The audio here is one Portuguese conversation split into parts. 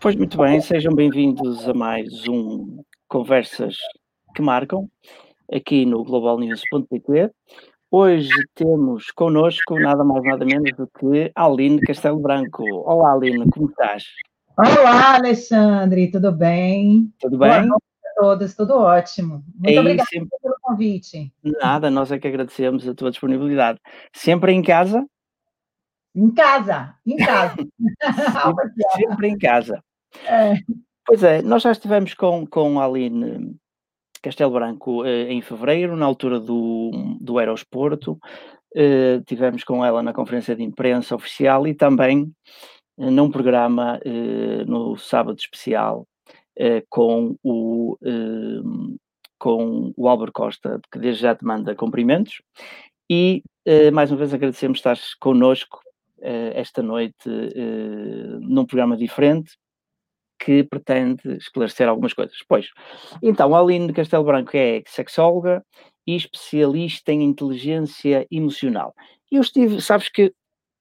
Pois muito bem, sejam bem-vindos a mais um Conversas que Marcam, aqui no globalnews.pt. Hoje temos connosco nada mais nada menos do que Aline Castelo Branco. Olá Aline, como estás? Olá Alexandre, tudo bem? Tudo bem? Boa noite a todos, tudo ótimo. Muito é obrigada sempre... pelo convite. Nada, nós é que agradecemos a tua disponibilidade. Sempre em casa? Em casa, em casa. sempre, sempre em casa. É. Pois é, nós já estivemos com, com a Aline Castelo Branco eh, em fevereiro, na altura do, do Aerosporto. Eh, tivemos com ela na conferência de imprensa oficial e também eh, num programa no sábado especial com o com o Álvaro Costa, que desde já te manda cumprimentos. E mais uma vez agradecemos estar connosco esta noite num programa diferente, que pretende esclarecer algumas coisas. Pois, então, Aline Castelo Branco é sexóloga e especialista em inteligência emocional. Eu estive, sabes que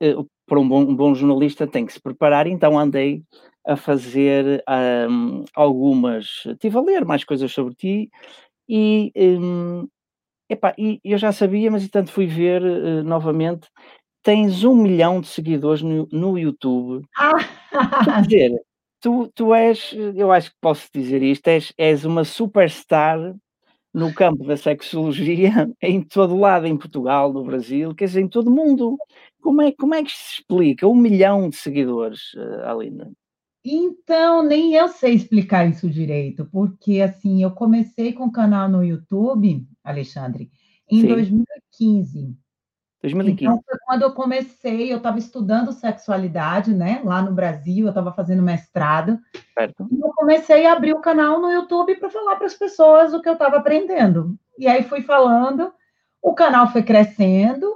uh, para um bom, um bom, jornalista tem que se preparar, então andei a fazer um, algumas, estive a ler mais coisas sobre ti e, um, epá, e eu já sabia, mas entanto fui ver uh, novamente, tens um milhão de seguidores no, no YouTube. Ah. Quer dizer, tu, tu és, eu acho que posso dizer isto, és, és uma superstar no campo da sexologia em todo lado, em Portugal, no Brasil, quer dizer, em todo o mundo. Como é, como é que se explica um milhão de seguidores, uh, Alina? Então, nem eu sei explicar isso direito, porque assim, eu comecei com o canal no YouTube, Alexandre, em Sim. 2015. 2015. Então, foi quando eu comecei, eu estava estudando sexualidade, né, lá no Brasil, eu estava fazendo mestrado. Certo. E eu comecei a abrir o canal no YouTube para falar para as pessoas o que eu estava aprendendo. E aí fui falando, o canal foi crescendo,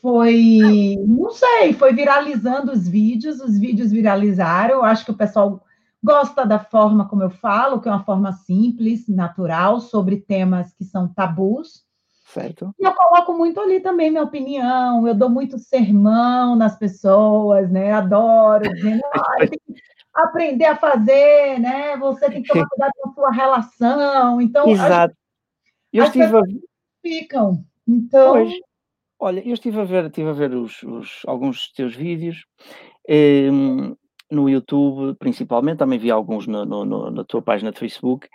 foi, não sei, foi viralizando os vídeos, os vídeos viralizaram, eu acho que o pessoal gosta da forma como eu falo, que é uma forma simples, natural, sobre temas que são tabus. Certo. E eu coloco muito ali também minha opinião, eu dou muito sermão nas pessoas, né? Adoro, dizendo, ah, tem que aprender a fazer, né? Você tem que tomar cuidado com a sua relação. Então, Exato. Eu as estive a... ficam. Então. Pois. Olha, eu estive a ver, estive a ver os, os alguns dos teus vídeos. Um, no YouTube, principalmente, também vi alguns no, no, no, na tua página de Facebook,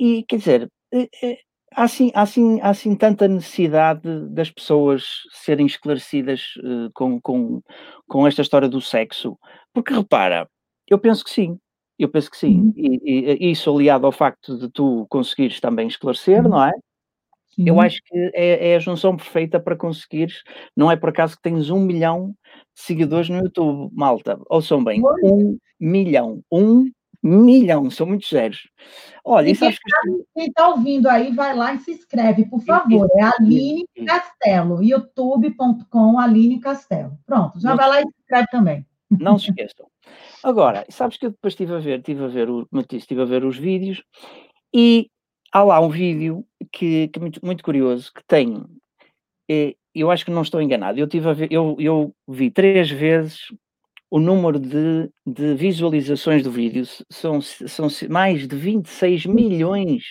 e quer dizer, eh, eh, há assim, há, assim, há assim tanta necessidade das pessoas serem esclarecidas uh, com, com, com esta história do sexo? Porque repara, eu penso que sim, eu penso que sim. Uhum. E, e, isso aliado ao facto de tu conseguires também esclarecer, uhum. não é? Sim. Eu acho que é, é, a junção perfeita para conseguires. Não é por acaso que tens um milhão de seguidores no YouTube, malta. Ouçam bem, um milhão. Um milhão, são muitos zeros. Olha, e quem está tá ouvindo aí, vai lá e se inscreve, por favor. É Aline Castelo, youtube.com Aline Castelo. Pronto, já não vai lá e se inscreve também. Não se esqueçam. Agora, sabes que eu depois estive a ver, estive a ver, o, estive a ver os vídeos e há lá um vídeo que, que é muito, muito curioso, que tem, eh, eu acho que não estou enganado, eu, tive a ver, eu, eu vi três vezes o número de, de visualizações do vídeo são, são mais de 26 milhões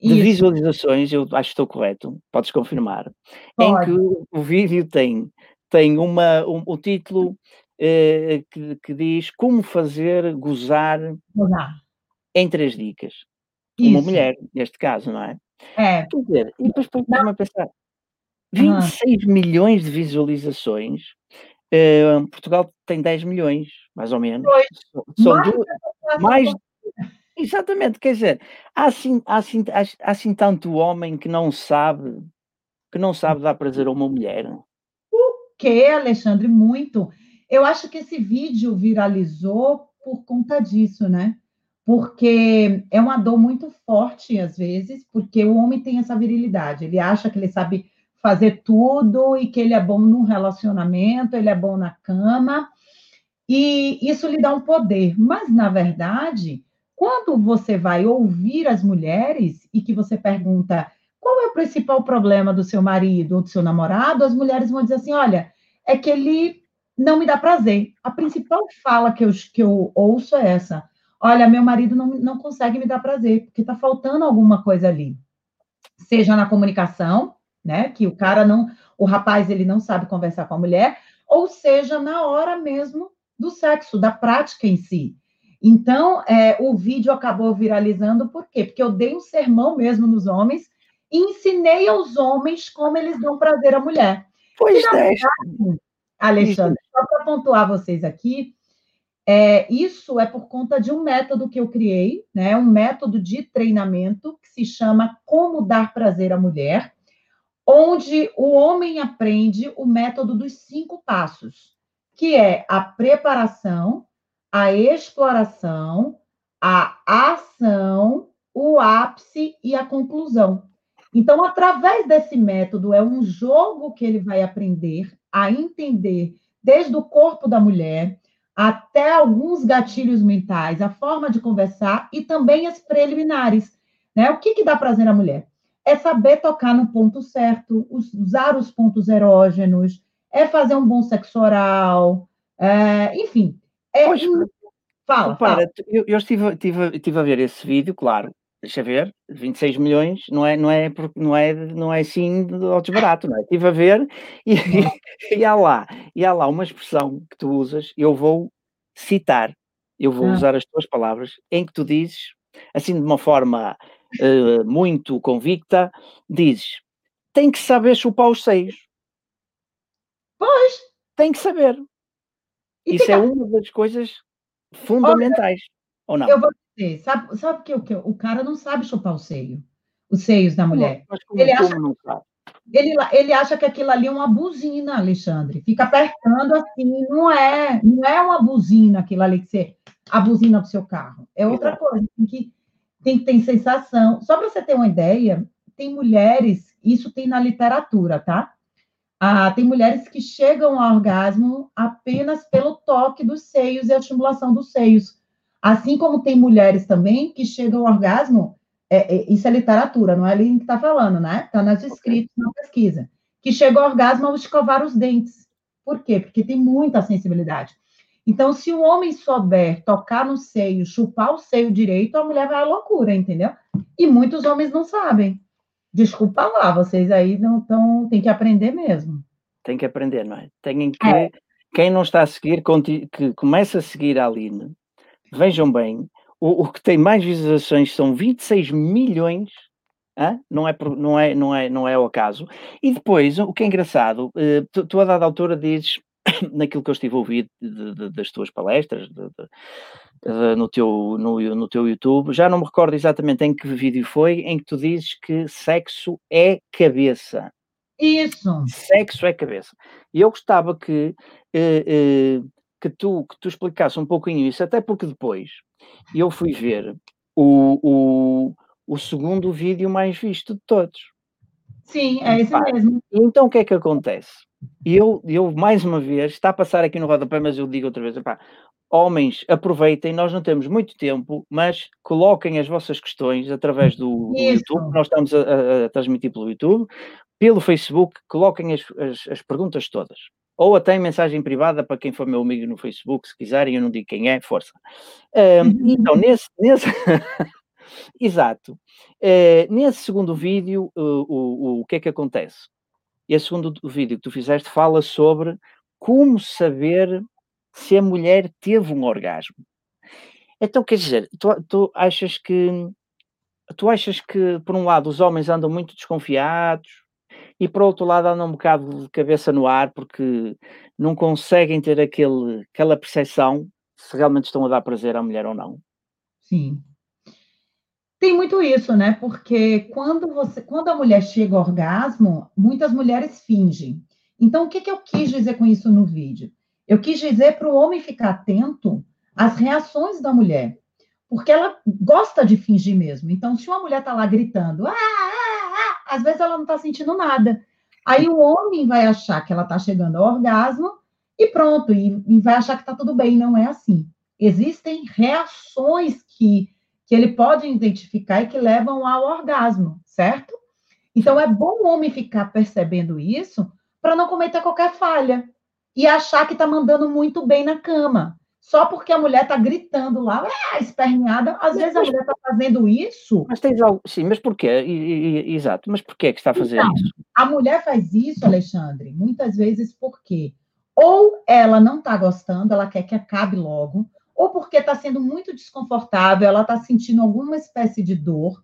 de Isso. visualizações, eu acho que estou correto, podes confirmar, Pode. em que o, o, vídeo tem, tem uma, um, o título eh, que, que, diz como fazer gozar em três dicas. Isso. Uma mulher, neste caso, não é? É. Quer dizer, e depois põe-me a pensar, 26 uhum. milhões de visualizações Uh, Portugal tem 10 milhões, mais ou menos. Pois, São mais, duas, mais Exatamente, quer dizer, há assim, há, assim, há, assim tanto homem que não sabe, que não sabe dar prazer a uma mulher. O que, Alexandre? Muito. Eu acho que esse vídeo viralizou por conta disso, né? Porque é uma dor muito forte, às vezes, porque o homem tem essa virilidade, ele acha que ele sabe fazer tudo e que ele é bom no relacionamento, ele é bom na cama, e isso lhe dá um poder. Mas, na verdade, quando você vai ouvir as mulheres e que você pergunta qual é o principal problema do seu marido ou do seu namorado, as mulheres vão dizer assim: olha, é que ele não me dá prazer. A principal fala que eu, que eu ouço é essa: olha, meu marido não, não consegue me dar prazer, porque está faltando alguma coisa ali. Seja na comunicação, né? Que o cara não, o rapaz ele não sabe conversar com a mulher, ou seja, na hora mesmo do sexo, da prática em si. Então, é, o vídeo acabou viralizando, por quê? Porque eu dei um sermão mesmo nos homens e ensinei aos homens como eles dão prazer à mulher. Pois é. Alexandre, só para pontuar vocês aqui, é, isso é por conta de um método que eu criei, né? Um método de treinamento que se chama Como Dar Prazer à Mulher, onde o homem aprende o método dos cinco passos, que é a preparação, a exploração, a ação, o ápice e a conclusão. Então, através desse método, é um jogo que ele vai aprender a entender desde o corpo da mulher até alguns gatilhos mentais, a forma de conversar e também as preliminares. Né? O que, que dá prazer à mulher? É saber tocar no ponto certo, usar os pontos erógenos, é fazer um bom sexo oral, é, enfim. É, Poxa, fala, para, fala. Eu, eu estive, estive, estive a ver esse vídeo, claro, deixa ver, 26 milhões não é, não é, não é, não é assim de desbarato, não é? Estive a ver e, e, há lá, e há lá uma expressão que tu usas, eu vou citar, eu vou ah. usar as tuas palavras, em que tu dizes, assim de uma forma uh, muito convicta, dizes, tem que saber chupar os seios. Pois. Tem que saber. E Isso é uma das coisas fundamentais, Olha, ou não? Eu vou dizer, sabe, sabe que o, que o cara não sabe chupar o seio, os seios da mulher. Como, ele, acha? Ele, ele acha que aquilo ali é uma buzina, Alexandre. Fica apertando assim, não é, não é uma buzina aquilo ali que você a buzina do seu carro. É outra Exato. coisa, tem que, tem que ter sensação. Só para você ter uma ideia, tem mulheres, isso tem na literatura, tá? Ah, tem mulheres que chegam ao orgasmo apenas pelo toque dos seios e a estimulação dos seios. Assim como tem mulheres também que chegam ao orgasmo, é, é, isso é literatura, não é ali que está falando, né? Está nas escritas, na pesquisa, que chegam ao orgasmo ao escovar os dentes. Por quê? Porque tem muita sensibilidade. Então, se o homem souber tocar no seio, chupar o seio direito, a mulher vai à loucura, entendeu? E muitos homens não sabem. Desculpa lá, vocês aí não estão. Tem que aprender mesmo. Tem que aprender, não é? Tem que. É. Quem não está a seguir, que comece a seguir a Aline. Vejam bem, o, o que tem mais visualizações são 26 milhões? Não, é, não, é, não, é, não é o acaso. E depois, o que é engraçado, eh, tu, tu a dada altura dizes, naquilo que eu estive a ouvir de, de, das tuas palestras, de, no, teu, no, no teu YouTube, já não me recordo exatamente em que vídeo foi, em que tu dizes que sexo é cabeça. Isso. Sexo é cabeça. E eu gostava que, eh, eh, que, tu, que tu explicasse um pouquinho isso, até porque depois eu fui ver o, o, o segundo vídeo mais visto de todos. Sim, é isso mesmo. Então o que é que acontece? Eu, eu, mais uma vez, está a passar aqui no rodapé, mas eu digo outra vez, epá, homens, aproveitem, nós não temos muito tempo, mas coloquem as vossas questões através do, do YouTube, nós estamos a, a, a, transmitir pelo YouTube, pelo Facebook, coloquem as, as, as, perguntas todas. Ou até em mensagem privada para quem for meu amigo no Facebook, se quiserem, eu não digo quem é, força. Um, então, nesse. nesse Exato. Uh, nesse segundo vídeo, uh, o, o, o que é que acontece? Esse segundo vídeo que tu fizeste fala sobre como saber se a mulher teve um orgasmo. Então, quer dizer, tu, tu achas que tu achas que, por um lado, os homens andam muito desconfiados e, por outro lado, andam um bocado de cabeça no ar porque não conseguem ter aquele, aquela percepção se realmente estão a dar prazer à mulher ou não? Sim. Tem muito isso, né? Porque quando, você, quando a mulher chega ao orgasmo, muitas mulheres fingem. Então, o que, que eu quis dizer com isso no vídeo? Eu quis dizer para o homem ficar atento às reações da mulher, porque ela gosta de fingir mesmo. Então, se uma mulher está lá gritando, ah, ah, ah, às vezes ela não está sentindo nada. Aí o homem vai achar que ela está chegando ao orgasmo e pronto, e, e vai achar que está tudo bem. Não é assim. Existem reações que, que ele pode identificar e que levam ao orgasmo, certo? Então, é bom o homem ficar percebendo isso para não cometer qualquer falha. e achar que está mandando muito bem na cama. Só porque a mulher está gritando lá, ah, esperneada, às vezes a mulher está fazendo isso. Mas tens algo, sim, mas porquê? E, e, exato, mas porquê que está fazer então, isso? A mulher faz isso, Alexandre, muitas vezes porque ou ela não está gostando, ela quer que acabe logo, ou porque está sendo muito desconfortável, ela está sentindo alguma espécie de dor,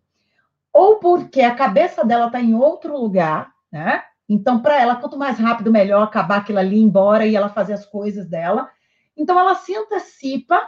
ou porque a cabeça dela está em outro lugar, né? Então, para ela, quanto mais rápido, melhor acabar aquilo ali, embora e ela fazer as coisas dela. Então, ela se antecipa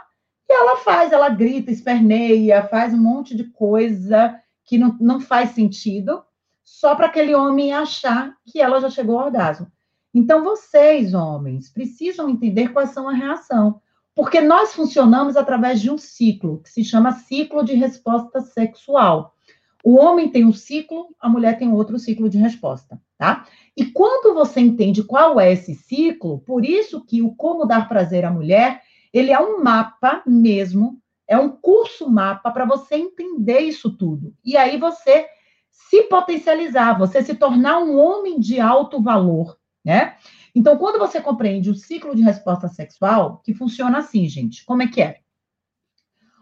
e ela faz, ela grita, esperneia, faz um monte de coisa que não, não faz sentido, só para aquele homem achar que ela já chegou ao orgasmo. Então, vocês, homens, precisam entender quais são a reação. Porque nós funcionamos através de um ciclo, que se chama ciclo de resposta sexual. O homem tem um ciclo, a mulher tem outro ciclo de resposta, tá? E quando você entende qual é esse ciclo, por isso que o Como Dar Prazer à Mulher, ele é um mapa mesmo, é um curso mapa para você entender isso tudo. E aí você se potencializar, você se tornar um homem de alto valor, né? Então, quando você compreende o ciclo de resposta sexual, que funciona assim, gente, como é que é?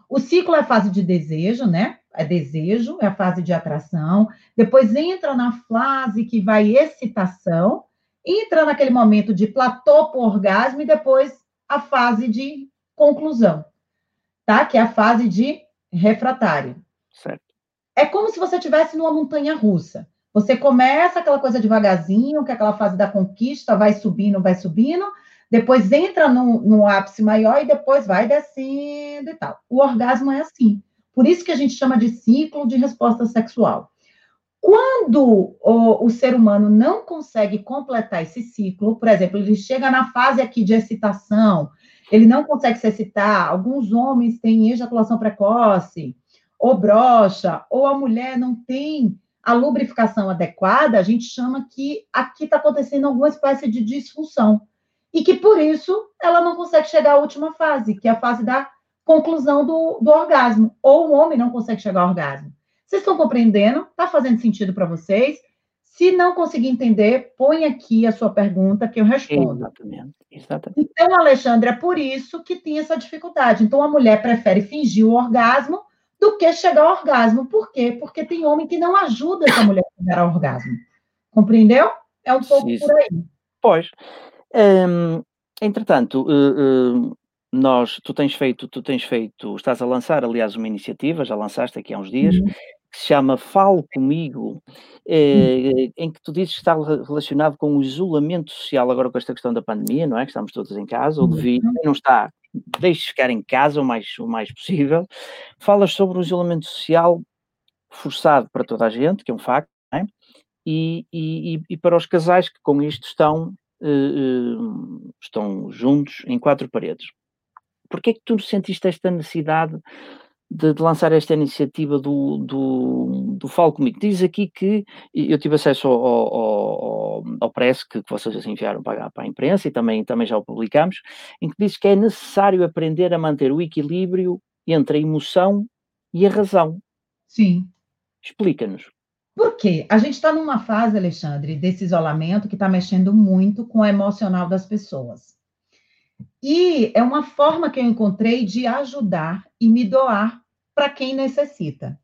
O ciclo é a fase de desejo, né? É desejo, é a fase de atração. Depois entra na fase que vai excitação, entra naquele momento de platô para orgasmo e depois a fase de conclusão, tá? Que é a fase de refratário. Certo. É como se você estivesse numa montanha russa. Você começa aquela coisa devagarzinho, que é aquela fase da conquista, vai subindo, vai subindo, depois entra no, no ápice maior e depois vai descendo e tal. O orgasmo é assim. Por isso que a gente chama de ciclo de resposta sexual. Quando o, o, ser humano não consegue completar esse ciclo, por exemplo, ele chega na fase aqui de excitação, ele não consegue se excitar, alguns homens têm ejaculação precoce, ou brocha, ou a mulher não tem a lubrificação adequada, a gente chama que aqui está acontecendo alguma espécie de disfunção e que por isso ela não consegue chegar à última fase, que é a fase da conclusão do, do orgasmo, ou o homem não consegue chegar ao orgasmo. Vocês estão compreendendo? Está fazendo sentido para vocês? Se não conseguir entender, põe aqui a sua pergunta que eu respondo. Exatamente. Exatamente. Então, Alexandre, é por isso que tem essa dificuldade. Então, a mulher prefere fingir o orgasmo do que chegar ao orgasmo. Por quê? Porque tem homem que não ajuda essa mulher a chegar ao orgasmo. Compreendeu? É um pouco Sim. por aí. Pois. Hum, entretanto, uh, uh, nós, tu tens feito, tu tens feito, estás a lançar, aliás, uma iniciativa, já lançaste aqui há uns dias, uhum. que se chama Fale Comigo, eh, em que tu dizes que está relacionado com o isolamento social, agora com esta questão da pandemia, não é? Que estamos todos em casa, ou devido, uhum. não está, deixe ficar em casa o mais, o mais possível. Falas sobre o isolamento social forçado para toda a gente, que é um facto, é? e, e, e, para os casais que com isto estão uh, estão juntos em quatro paredes. Porquê é que tu sentiste esta necessidade de, de, lançar esta iniciativa do, do, do Falo Comigo? Diz aqui que eu tive acesso ao, ao, ao, press que, que vocês enviaram para, para, a imprensa e também, também já o publicamos, em que diz que é necessário aprender a manter o equilíbrio entre a emoção e a razão. Sim. Explica-nos. Por quê? A gente está numa fase, Alexandre, desse isolamento que está mexendo muito com o emocional das pessoas. E é uma forma que eu encontrei de ajudar e me doar para quem necessita.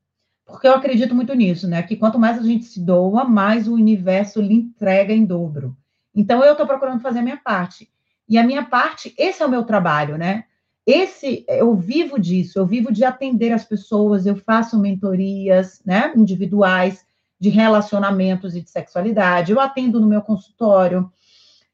Porque eu acredito muito nisso, né? Que quanto mais a gente se doa, mais o universo lhe entrega em dobro. Então eu estou procurando fazer a minha parte. E a minha parte, esse é o meu trabalho, né? Esse eu vivo disso, eu vivo de atender as pessoas, eu faço mentorias, né, individuais de relacionamentos e de sexualidade. Eu atendo no meu consultório,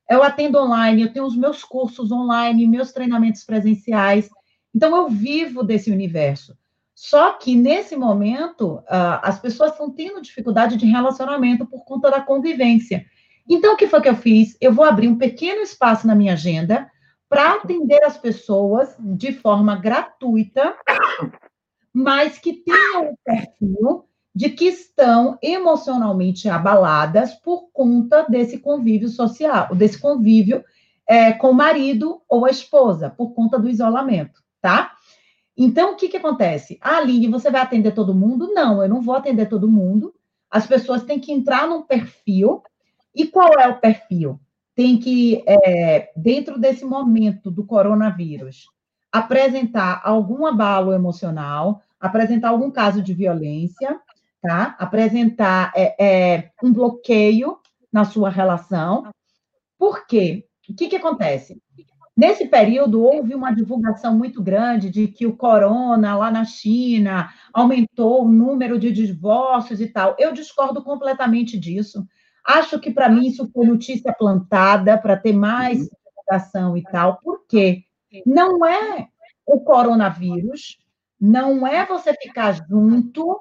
eu atendo online, eu tenho os meus cursos online, meus treinamentos presenciais. Então, eu vivo desse universo. Só que, nesse momento, uh, as pessoas estão tendo dificuldade de relacionamento por conta da convivência. Então, o que foi que eu fiz? Eu vou abrir um pequeno espaço na minha agenda para atender as pessoas de forma gratuita, mas que tenham um perfil de que estão emocionalmente abaladas por conta desse convívio social, desse convívio é, com o marido ou a esposa, por conta do isolamento, tá? Então, o que, que acontece? Ah, Aline, você vai atender todo mundo? Não, eu não vou atender todo mundo. As pessoas têm que entrar num perfil. E qual é o perfil? tem que, é, dentro desse momento do coronavírus, apresentar algum abalo emocional, apresentar algum caso de violência, tá? Apresentar é, é, um bloqueio na sua relação. Por quê? O que, que acontece? Nesse período, houve uma divulgação muito grande de que o corona lá na China aumentou o número de divórcios e tal. Eu discordo completamente disso. Acho que, para mim, isso foi notícia plantada para ter mais uhum. divulgação e tal. Por quê? Não é o coronavírus, não é você ficar junto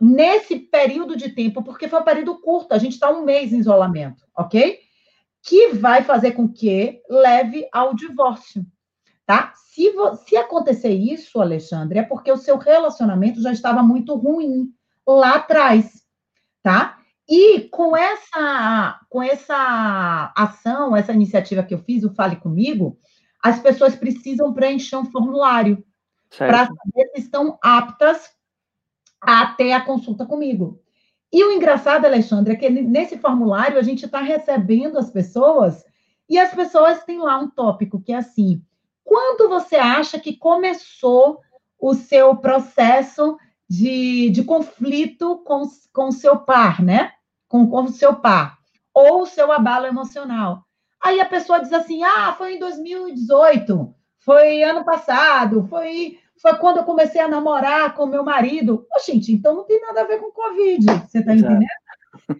nesse período de tempo, porque foi um período curto, a gente está um mês em isolamento, ok? Que vai fazer com que leve ao divórcio, tá? Se, se acontecer isso, Alexandre, é porque o seu relacionamento já estava muito ruim lá atrás, tá? E com essa, com essa ação, essa iniciativa que eu fiz, o Fale Comigo, as pessoas precisam preencher um formulário para saber se estão aptas a ter a consulta comigo. E o engraçado, Alexandre, é que nesse formulário a gente está recebendo as pessoas e as pessoas têm lá um tópico que é assim: quando você acha que começou o seu processo de, de conflito com, com o seu par, né? Com, com o seu par, ou o seu abalo emocional. Aí a pessoa diz assim: ah, foi em 2018, foi ano passado, foi foi quando eu comecei a namorar com meu marido. Oh, gente, então não tem nada a ver com Covid, você está entendendo?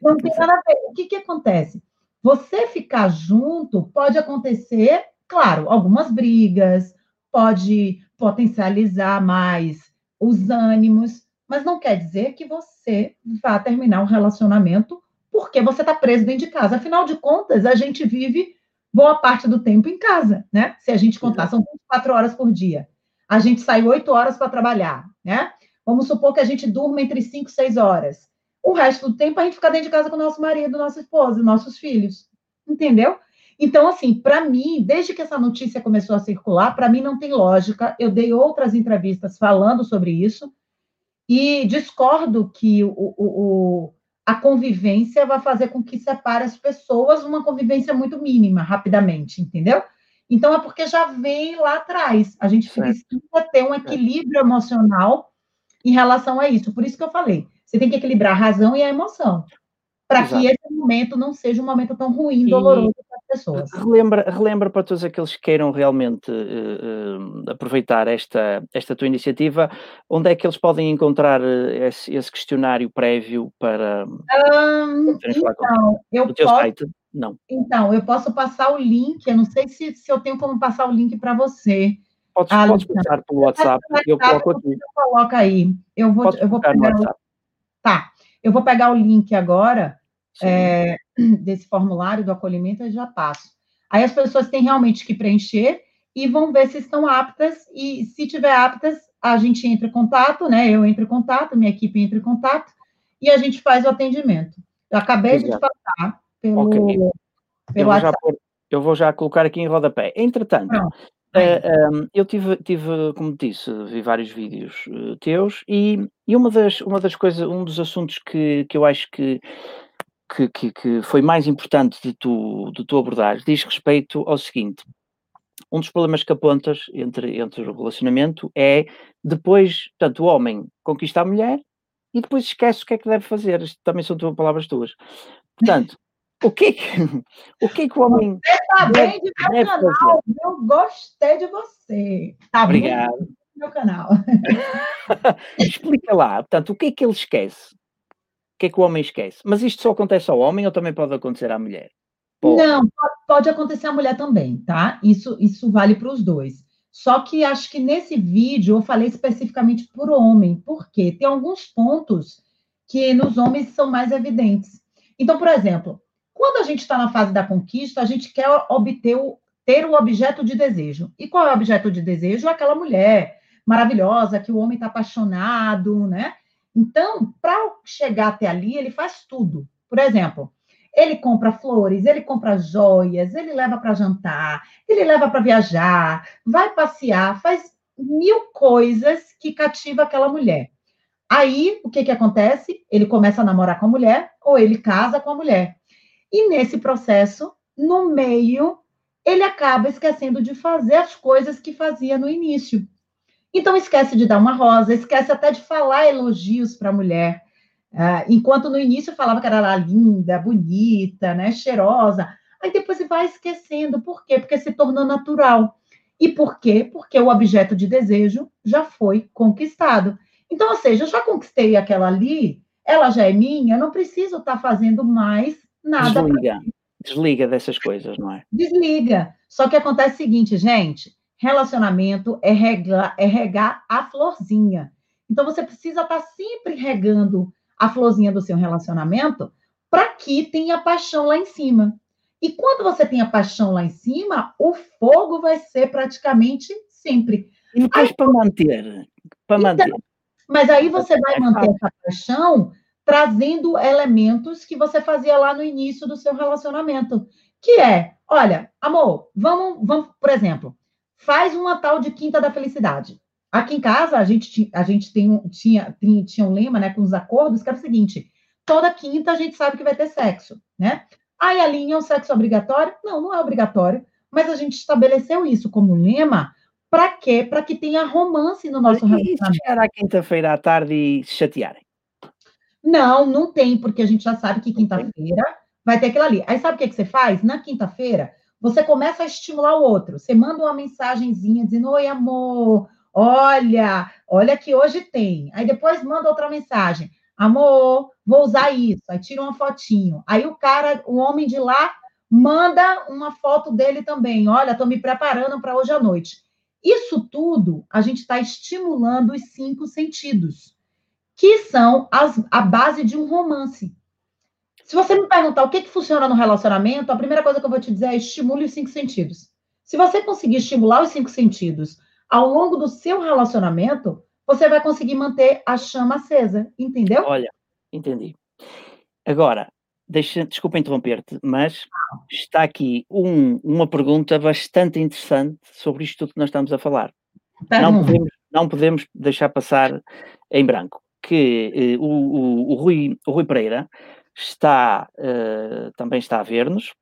Não tem nada a ver. O que, que acontece? Você ficar junto pode acontecer, claro, algumas brigas, pode potencializar mais os ânimos, mas não quer dizer que você vá terminar um relacionamento porque você está preso dentro de casa. Afinal de contas, a gente vive boa parte do tempo em casa, né? Se a gente contar, são quatro horas por dia a gente sai oito horas para trabalhar, né? Vamos supor que a gente durma entre cinco e seis horas. O resto do tempo a gente fica dentro de casa com o nosso marido, nossa esposa, nossos filhos. Entendeu? Então, assim, para mim, desde que essa notícia começou a circular, para mim não tem lógica. Eu dei outras entrevistas falando sobre isso e discordo que o, o, o, a convivência vai fazer com que separe as pessoas uma convivência muito mínima, rapidamente, entendeu? Então, é porque já vem lá atrás. A gente precisa ter um equilíbrio emocional em relação a isso. Por isso que eu falei, você tem que equilibrar a razão e a emoção. Para que esse momento não seja um momento tão ruim, doloroso para as pessoas. Relembra, relembra para todos aqueles que queiram realmente uh, uh, aproveitar esta, esta tua iniciativa, onde é que eles podem encontrar uh, esse, esse, questionário prévio para. Um, então, eu teu posso... site? Não. Então, eu posso passar o link, eu não sei se, se eu tenho como passar o link para você. Pode, ah, pode passar pelo WhatsApp, eu coloco aqui. Coloca aí. Eu vou, eu vou pegar o... Tá. Eu vou pegar o link agora é, desse formulário do acolhimento e já passo. Aí as pessoas têm realmente que preencher e vão ver se estão aptas, e se tiver aptas, a gente entra em contato, né? Eu entro em contato, minha equipe entra em contato, e a gente faz o atendimento. Eu acabei Exato. de passar pelo, okay. pelo eu, vou já, eu vou já colocar aqui em rodapé. Entretanto, uh, eh, um, eu tive, tive, como disse, vi vários vídeos uh, teus e, e uma, das, uma das coisas, um dos assuntos que, que eu acho que, que, que, que foi mais importante de tu, de tu abordares diz respeito ao seguinte. Um dos problemas que apontas entre, entre o relacionamento é depois, portanto, o homem conquista a mulher e depois esquece o que é que deve fazer. Isto também são tuas palavras tuas. Portanto, o que, o que que o homem. Você está bem de meu canal, fazer? eu gostei de você. Tá Obrigado. Bem meu canal. Explica lá, portanto, o que é que ele esquece? O que é que o homem esquece? Mas isto só acontece ao homem ou também pode acontecer à mulher? Pô. Não, pode acontecer à mulher também, tá? Isso, isso vale para os dois. Só que acho que nesse vídeo eu falei especificamente por homem, porque tem alguns pontos que nos homens são mais evidentes. Então, por exemplo, quando a gente está na fase da conquista, a gente quer obter o, ter o objeto de desejo. E qual é o objeto de desejo? Aquela mulher maravilhosa, que o homem está apaixonado, né? Então, para chegar até ali, ele faz tudo. Por exemplo, ele compra flores, ele compra joias, ele leva para jantar, ele leva para viajar, vai passear, faz mil coisas que cativa aquela mulher. Aí, o que, que acontece? Ele começa a namorar com a mulher ou ele casa com a mulher. E nesse processo, no meio, ele acaba esquecendo de fazer as coisas que fazia no início. Então, esquece de dar uma rosa, esquece até de falar elogios para a mulher. Uh, enquanto no início falava que era linda, bonita, né, cheirosa. Aí depois você vai esquecendo. Por quê? Porque se tornou natural. E por quê? Porque o objeto de desejo já foi conquistado. Então, ou seja, eu já conquistei aquela ali, ela já é minha, eu não preciso estar tá fazendo mais nada. Desliga. Desliga dessas coisas, não é? Desliga. Só que acontece o seguinte, gente: relacionamento é regar, é regar a florzinha. Então, você precisa estar tá sempre regando a florzinha do seu relacionamento para que tenha paixão lá em cima. E quando você tem a paixão lá em cima, o fogo vai ser praticamente sempre. E depois para manter, para então, manter. Mas aí você vai manter essa paixão trazendo elementos que você fazia lá no início do seu relacionamento, que é, olha, amor, vamos, vamos, por exemplo, faz uma tal de quinta da felicidade. Aqui em casa, a gente, a gente tem, tinha, tinha, tinha um lema, né, com os acordos, que era o seguinte: toda quinta a gente sabe que vai ter sexo, né? Aí a linha é um sexo obrigatório? Não, não é obrigatório, mas a gente estabeleceu isso como lema para quê? Para que tenha romance no nosso relacionamento. E chegar à quinta-feira à tarde e se chatearem? Não, não tem, porque a gente já sabe que quinta-feira vai ter aquilo ali. Aí sabe o que, que você faz? Na quinta-feira, você começa a estimular o outro. Você manda uma mensagenzinha dizendo: Oi, amor, Olha, olha que hoje tem. Aí depois manda outra mensagem. Amor, vou usar isso. Aí tira uma fotinho. Aí o cara, o homem de lá, manda uma foto dele também. Olha, estou me preparando para hoje à noite. Isso tudo a gente está estimulando os cinco sentidos, que são as, a base de um romance. Se você me perguntar o que, que funciona no relacionamento, a primeira coisa que eu vou te dizer é estimule os cinco sentidos. Se você conseguir estimular os cinco sentidos ao longo do seu relacionamento, você vai conseguir manter a chama acesa, entendeu? Olha, entendi. Agora, deixa, desculpa interromper-te, mas está aqui um, uma pergunta bastante interessante sobre isto tudo que nós estamos a falar. Não podemos, não podemos deixar passar em branco que eh, o, o, o, Rui, o Rui Pereira está, eh, também está a ver-nos,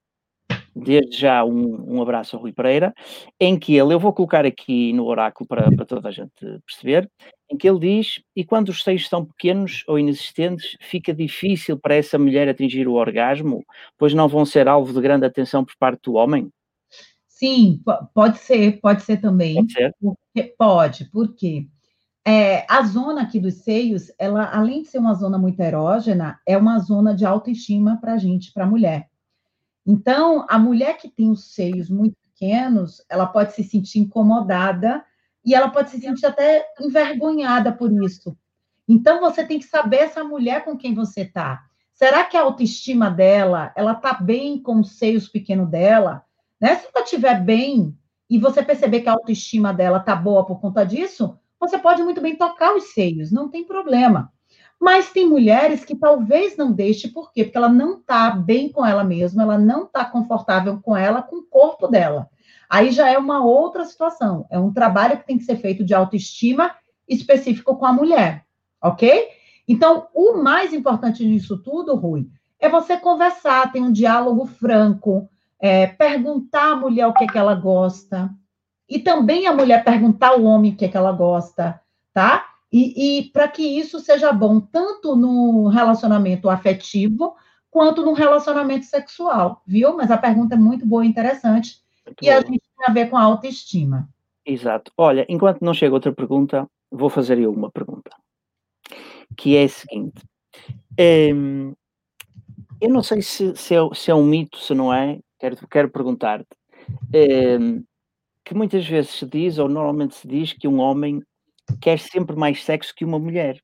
desde já um, um, abraço ao Rui Pereira, em que ele, eu vou colocar aqui no oráculo para, para toda a gente perceber, em que ele diz, e quando os seios são pequenos ou inexistentes, fica difícil para essa mulher atingir o orgasmo, pois não vão ser alvo de grande atenção por parte do homem? Sim, pode ser, pode ser também. Pode ser? Porque, pode, por quê? É, a zona aqui dos seios, ela, além de ser uma zona muito erógena, é uma zona de autoestima para a gente, para a mulher. Então, a mulher que tem os seios muito pequenos, ela pode se sentir incomodada e ela pode se sentir até envergonhada por isso. Então, você tem que saber essa mulher com quem você está. Será que a autoestima dela, ela está bem com os seios pequenos dela? Né? Se ela estiver bem e você perceber que a autoestima dela está boa por conta disso, você pode muito bem tocar os seios, não tem problema. Mas tem mulheres que talvez não deixe, por quê? Porque ela não está bem com ela mesma, ela não está confortável com ela, com o corpo dela. Aí já é uma outra situação. É um trabalho que tem que ser feito de autoestima específico com a mulher, ok? Então, o mais importante nisso tudo, Rui, é você conversar, ter um diálogo franco, é, perguntar à mulher o que, é que ela gosta, e também a mulher perguntar ao homem o que, é que ela gosta, tá? E, e para que isso seja bom tanto no relacionamento afetivo quanto no relacionamento sexual, viu? Mas a pergunta é muito boa e interessante. Muito e a gente tem a ver com a autoestima. Exato. Olha, enquanto não chega outra pergunta, vou fazer eu uma pergunta. Que é a seguinte. Um, eu não sei se, se, é, se, é, um mito, se não é, quero, quero perguntar-te. Um, que muitas vezes se diz, ou normalmente se diz, que um homem quer sempre mais sexo que uma mulher.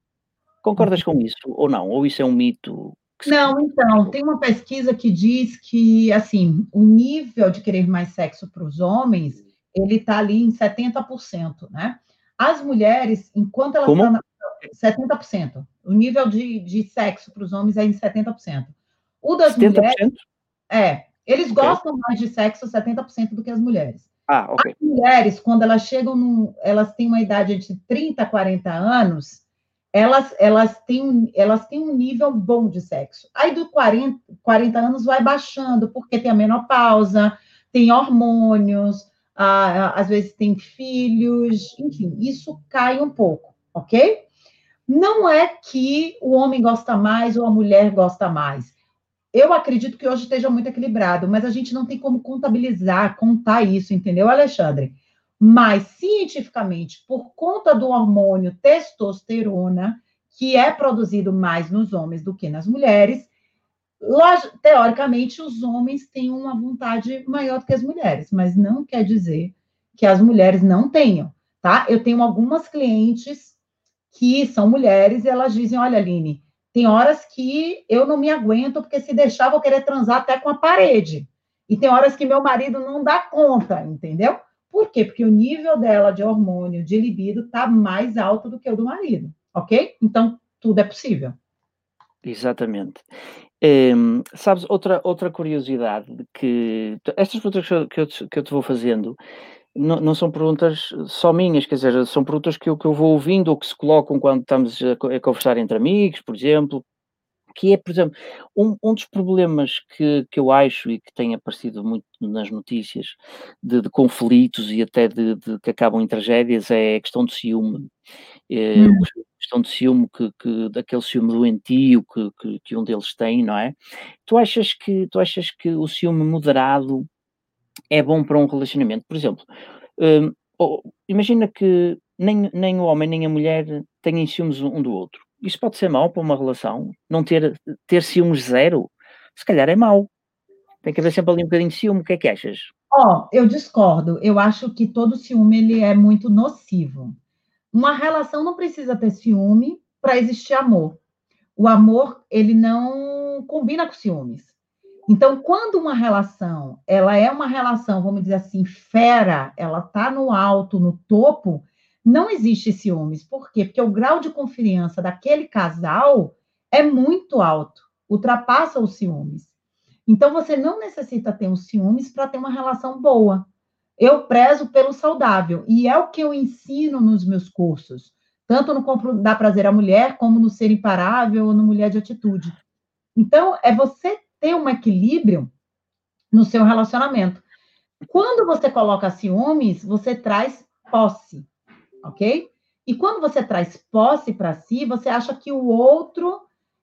Concordas com isso ou não? Ou isso é um mito? Não, então, tem uma pesquisa que diz que, assim, o nível de querer mais sexo para os homens, ele está ali em 70%, né? As mulheres, enquanto elas Como? estão... 70%. O nível de, de sexo para os homens é em 70%. O das 70%? mulheres... É, eles okay. gostam mais de sexo 70% do que as mulheres. Ah. As mulheres, quando elas chegam, no, elas têm uma idade de 30 a 40 anos, elas, elas, têm, elas têm um nível bom de sexo. Aí do 40, 40 anos vai baixando, porque tem a menopausa, tem hormônios, ah, às vezes tem filhos, enfim, isso cai um pouco, ok? Não é que o homem gosta mais ou a mulher gosta mais. Eu acredito que hoje esteja muito equilibrado, mas a gente não tem como contabilizar, contar isso, entendeu, Alexandre? Mas, cientificamente, por conta do hormônio testosterona, que é produzido mais nos homens do que nas mulheres, teoricamente, os homens têm uma vontade maior do que as mulheres, mas não quer dizer que as mulheres não tenham, tá? Eu tenho algumas clientes que são mulheres e elas dizem: Olha, Aline, tem horas que eu não me aguento, porque se deixar, vou querer transar até com a parede. E tem horas que meu marido não dá conta, entendeu? Por quê? Porque o nível dela de hormônio, de libido, está mais alto do que o do marido, ok? Então, tudo é possível. Exatamente. É, sabes, outra, outra curiosidade que estas perguntas que eu, que eu te vou fazendo não, não, são perguntas só minhas, quer dizer, são perguntas que eu, que eu vou ouvindo ou que se colocam quando estamos a, a conversar entre amigos, por exemplo, que é, por exemplo, um, um dos problemas que, que eu acho e que tem aparecido muito nas notícias de, de conflitos e até de, de, que acabam em tragédias é a questão do ciúme. É, hum. A questão do ciúme, que, que, daquele ciúme doentio que, que, que, um deles tem, não é? Tu achas, que, tu achas que o ciúme moderado é bom para um relacionamento? Por exemplo, hum, imagina que nem, nem o homem nem a mulher têm ciúmes um do outro isso pode ser mau para uma relação? Não ter, ter ciúmes zero? Se calhar é mau. Tem que haver sempre ali um bocadinho de ciúme. O que é que achas? Ó, oh, eu discordo. Eu acho que todo ciúme ele é muito nocivo. Uma relação não precisa ter ciúme para existir amor. O amor, ele não combina com ciúmes. Então, quando uma relação, ela é uma relação, vamos dizer assim, fera, ela tá no alto, no topo, não existe ciúmes. Por quê? Porque o grau de confiança daquele casal é muito alto, ultrapassa os ciúmes. Então, você não necessita ter os ciúmes para ter uma relação boa. Eu prezo pelo saudável, e é o que eu ensino nos meus cursos, tanto no Dá Prazer à Mulher, como no Ser Imparável ou no Mulher de Atitude. Então, é você ter um equilíbrio no seu relacionamento. Quando você coloca ciúmes, você traz posse ok? E quando você traz posse para si, você acha que o outro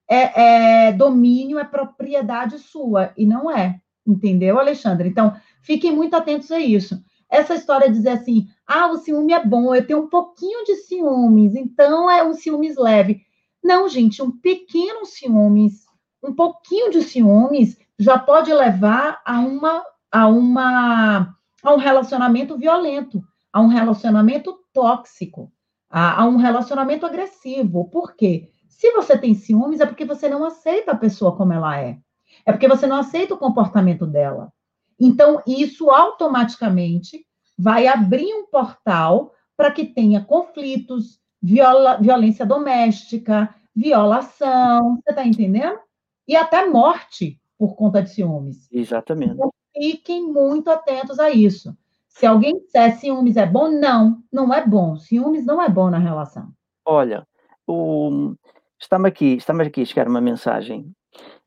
é, é, domínio, é propriedade sua, e não é. Entendeu, Alexandre? Então, fiquem muito atentos a isso. Essa história de dizer assim, ah, o ciúme é bom, eu tenho um pouquinho de ciúmes, então é um ciúmes leve. Não, gente, um pequeno ciúmes, um pouquinho de ciúmes já pode levar a uma a uma a um relacionamento violento, a um relacionamento tóxico, a, a um relacionamento agressivo. Por quê? Se você tem ciúmes, é porque você não aceita a pessoa como ela é. É porque você não aceita o comportamento dela. Então, isso automaticamente vai abrir um portal para que tenha conflitos, viola, violência doméstica, violação, você está entendendo? E até morte por conta de ciúmes. Exatamente. Então, fiquem muito atentos a isso. Se alguém disser ciúmes é bom, não, não é bom. Ciúmes não é bom na relação. Olha, o... estamos aqui, estamos aqui a chegar uma mensagem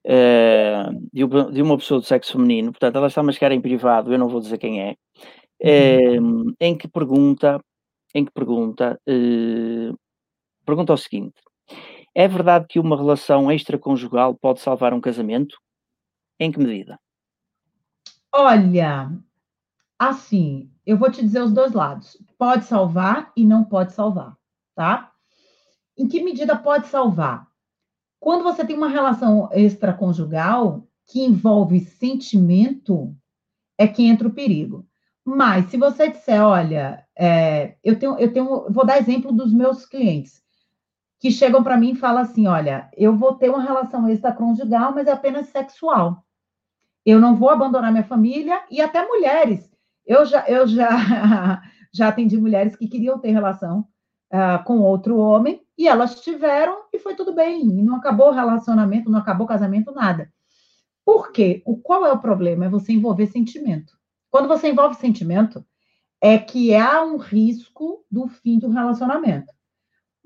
é, de, uma, pessoa do sexo feminino, portanto, ela está a chegar em privado, eu não vou dizer quem é, é em que pergunta, em que pergunta, é, pergunta o seguinte: é verdade que uma relação extraconjugal pode salvar um casamento? Em que medida? Olha, Assim, eu vou te dizer os dois lados. Pode salvar e não pode salvar, tá? Em que medida pode salvar? Quando você tem uma relação extraconjugal que envolve sentimento, é que entra o perigo. Mas se você disser, olha, é, eu tenho, eu tenho, vou dar exemplo dos meus clientes que chegam para mim e falam assim, olha, eu vou ter uma relação extraconjugal, mas é apenas sexual. Eu não vou abandonar minha família e até mulheres eu já, eu já, já atendi mulheres que queriam ter relação uh, com outro homem e elas tiveram e foi tudo bem. Não acabou o relacionamento, não acabou o casamento, nada. Por quê? O, qual é o problema? É você envolver sentimento. Quando você envolve sentimento, é que há um risco do fim do relacionamento.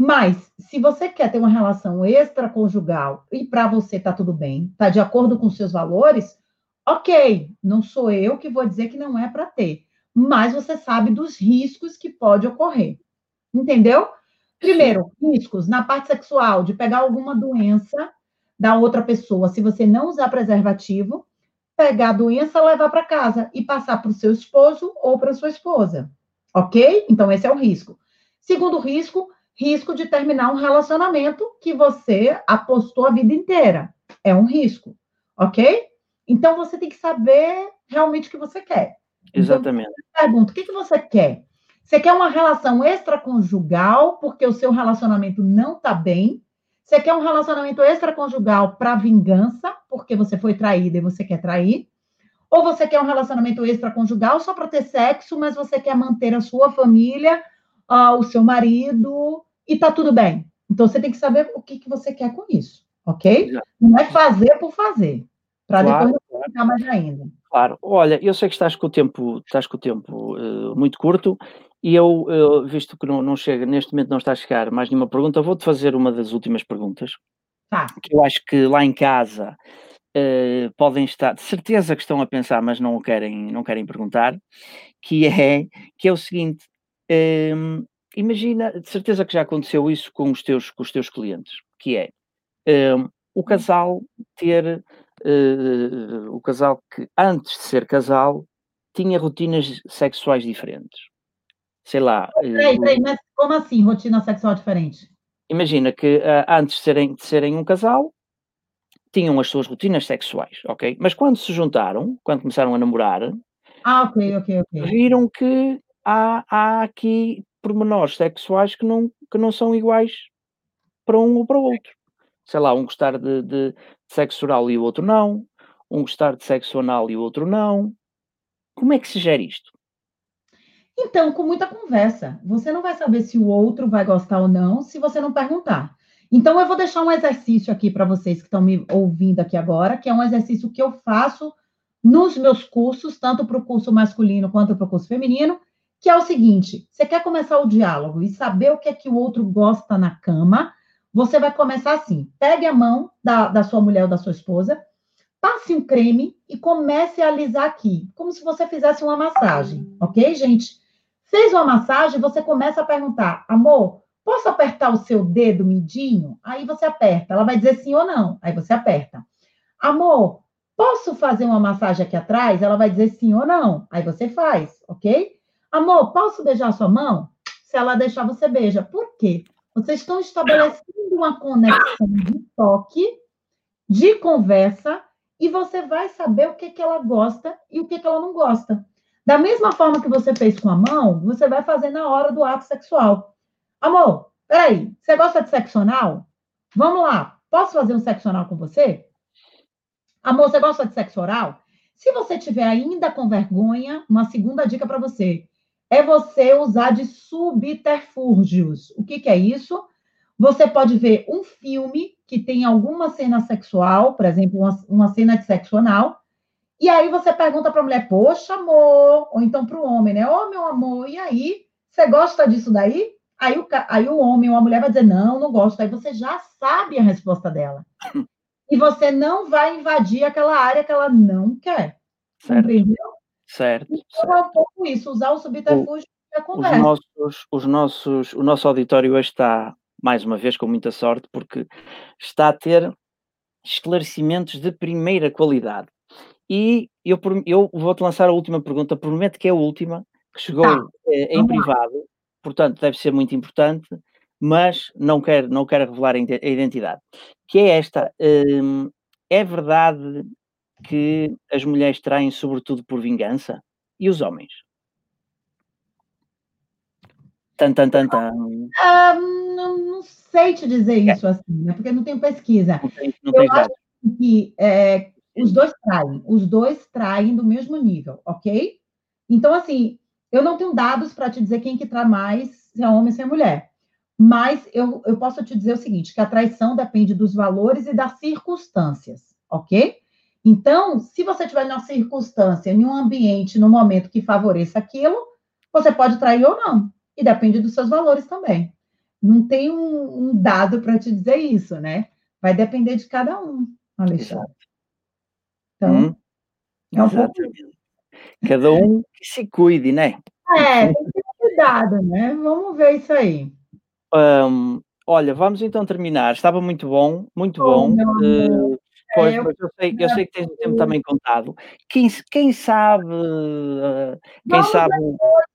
Mas, se você quer ter uma relação extraconjugal e para você tá tudo bem, tá de acordo com seus valores, ok, não sou eu que vou dizer que não é para ter, mas você sabe dos riscos que pode ocorrer. Entendeu? Primeiro, riscos na parte sexual, de pegar alguma doença da outra pessoa, se você não usar preservativo, pegar a doença, levar para casa e passar para o seu esposo ou para sua esposa. Ok? Então, esse é o risco. Segundo risco, risco de terminar um relacionamento que você apostou a vida inteira. É um risco. Ok? Então, você tem que saber realmente o que você quer. Então, Exatamente. Então, pergunta: o que, que você quer? Você quer uma relação extraconjugal porque o seu relacionamento não está bem? Você quer um relacionamento extraconjugal para vingança, porque você foi traída e você quer trair? Ou você quer um relacionamento extraconjugal só para ter sexo, mas você quer manter a sua família, uh, o seu marido, e tá tudo bem? Então você tem que saber o que, que você quer com isso, ok? Não é fazer por fazer, para claro, depois não ficar mais ainda. Claro, olha, eu sei que estás com o tempo, estás com o tempo uh, muito curto e eu, eu, visto que não, não chega, neste momento não está a chegar mais nenhuma pergunta, vou-te fazer uma das últimas perguntas. Tá. Que eu acho que lá em casa uh, podem estar, de certeza que estão a pensar, mas não querem, não querem perguntar, que é, que é o seguinte, uh, imagina, de certeza que já aconteceu isso com os teus, com os teus clientes, que é uh, o casal ter, eh, o casal que antes de ser casal tinha rotinas sexuais diferentes sei lá. Peraí, eh, peraí, mas como assim, rotina sexual diferente? Imagina que uh, antes de serem, de serem um casal, tinham as suas rotinas sexuais, ok? Mas quando se juntaram, quando começaram a namorar, ah, ok, ok, ok. Viram que há, há aqui pormenores sexuais que não, que não são iguais para um ou para o outro. Sei lá, um gostar de, de sexo oral e o outro não, um gostar de sexo anal e o outro não. Como é que se gera isto? Então, com muita conversa. Você não vai saber se o outro vai gostar ou não se você não perguntar. Então, eu vou deixar um exercício aqui para vocês que estão me ouvindo aqui agora, que é um exercício que eu faço nos meus cursos, tanto para o curso masculino quanto para o curso feminino, que é o seguinte: você quer começar o diálogo e saber o que é que o outro gosta na cama, você vai começar assim: pegue a mão da, da sua mulher ou da sua esposa, passe um creme e comece a alisar aqui, como se você fizesse uma massagem, ok, gente? Fez uma massagem, você começa a perguntar, amor, posso apertar o seu dedo midinho? Aí você aperta. Ela vai dizer sim ou não. Aí você aperta. Amor, posso fazer uma massagem aqui atrás? Ela vai dizer sim ou não. Aí você faz, ok? Amor, posso beijar sua mão? Se ela deixar, você beija. Por quê? Vocês estão estabelecendo uma conexão de toque, de conversa, e você vai saber o que, que ela gosta e o que, que ela não gosta. Da mesma forma que você fez com a mão, você vai fazer na hora do ato sexual. Amor, peraí, você gosta de sexo anal? Vamos lá, posso fazer um sexo anal com você? Amor, você gosta de sexo oral? Se você tiver ainda com vergonha, uma segunda dica para você é você usar de subterfúgios. O que, que é isso? Você pode ver um filme que tem alguma cena sexual, por exemplo, uma, uma cena de sexo anal, e aí você pergunta para a mulher, poxa, amor, ou então para o homem, né? Ô, oh, meu amor, e aí? Você gosta disso daí? Aí o, aí o homem ou a mulher vai dizer, não, não gosto. Aí você já sabe a resposta dela. E você não vai invadir aquela área que ela não quer. Certo. Entendeu? Certo. Certo. é um pouco isso, usar o subterfúgio o, conversa. Os nossos, os nossos, o nosso auditório hoje está, mais uma vez, com muita sorte, porque está a ter esclarecimentos de primeira qualidade. E eu, eu vou-te lançar a última pergunta, prometo que é a última, que chegou tá. eh, em privado, portanto deve ser muito importante, mas não quero, não quero revelar a identidade. Que é esta: hum, é verdade que as mulheres traem sobretudo por vingança? E os homens? Tan, tan, tan, tan. Ah, não, não, sei te dizer é. isso assim, né? porque não tenho pesquisa. Não tem, não eu acho que é, os dois traem, os dois traem do mesmo nível, ok? Então, assim, eu não tenho dados para te dizer quem que trai mais, se é homem ou se é mulher. Mas eu, eu posso te dizer o seguinte, que a traição depende dos valores e das circunstâncias, ok? Então, se você tiver numa circunstância, em um ambiente, no momento que favoreça aquilo, você pode trair ou não. E depende dos seus valores também. não tem um, um dado para te dizer isso, né? Vai depender de cada um, Alexandre. Então, hum, é um exatamente. Pouco... Cada um que se cuide, né? É, tem que ter cuidado, né? Vamos ver isso aí. Um, olha, vamos então terminar. Estava muito bom, muito oh, bom. Uh, pois, é, eu, eu, sei, eu sei que tens o tempo também contado. Quem, quem sabe, uh, quem vamos sabe,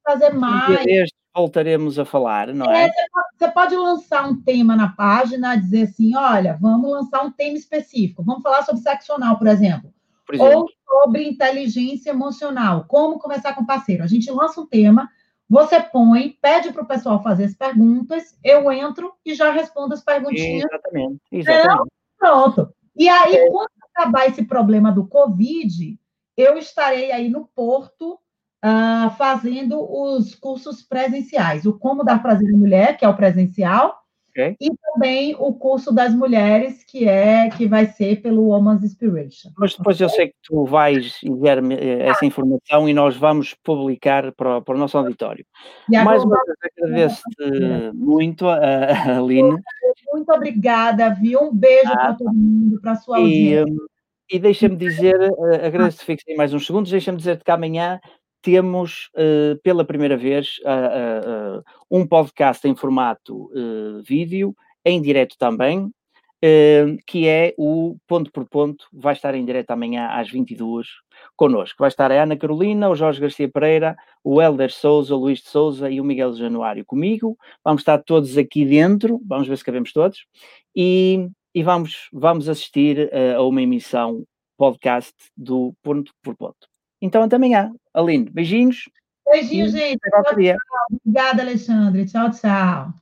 fazer mais. Voltaremos a falar, não é? é? Você pode lançar um tema na página, dizer assim, olha, vamos lançar um tema específico. Vamos falar sobre sexo anal, por exemplo. Por exemplo. Ou sobre inteligência emocional. Como conversar com parceiro. A gente lança um tema, você põe, pede para o pessoal fazer as perguntas, eu entro e já respondo as perguntinhas. Exatamente. Exatamente. pronto. E aí, é. quando acabar esse problema do Covid, eu estarei aí no Porto uh, fazendo os cursos presenciais. O Como Dar Prazer à Mulher, que é o presencial, okay. e também o curso das mulheres, que é que vai ser pelo Woman's Inspiration. Mas depois eu sei que tu vais enviar-me eh, essa informação e nós vamos publicar para, para o nosso auditório. Mais uma vez agradeço-te muito, a Aline. Muito obrigada, viu? Um beijo ah, para todo mundo, para a sua audiência. E, e deixa-me dizer, eh, agradeço-te, fixei mais uns segundos, deixa-me dizer-te que amanhã temos uh, pela primeira vez uh, uh, um podcast em formato vídeo, em direto também, que é o Ponto por Ponto, vai estar em direto amanhã às 22 connosco. Vai estar a Ana Carolina, o Jorge Garcia Pereira, o Helder Souza, o Luís de Souza e o Miguel Januário comigo. Vamos estar todos aqui dentro, vamos ver se cabemos todos, e, e vamos, vamos assistir a uma emissão podcast do Ponto por Ponto. Então, até amanhã. Aline, beijinhos. Beijinhos, gente. Tchau, tchau. Obrigada, Alexandre. Tchau, tchau.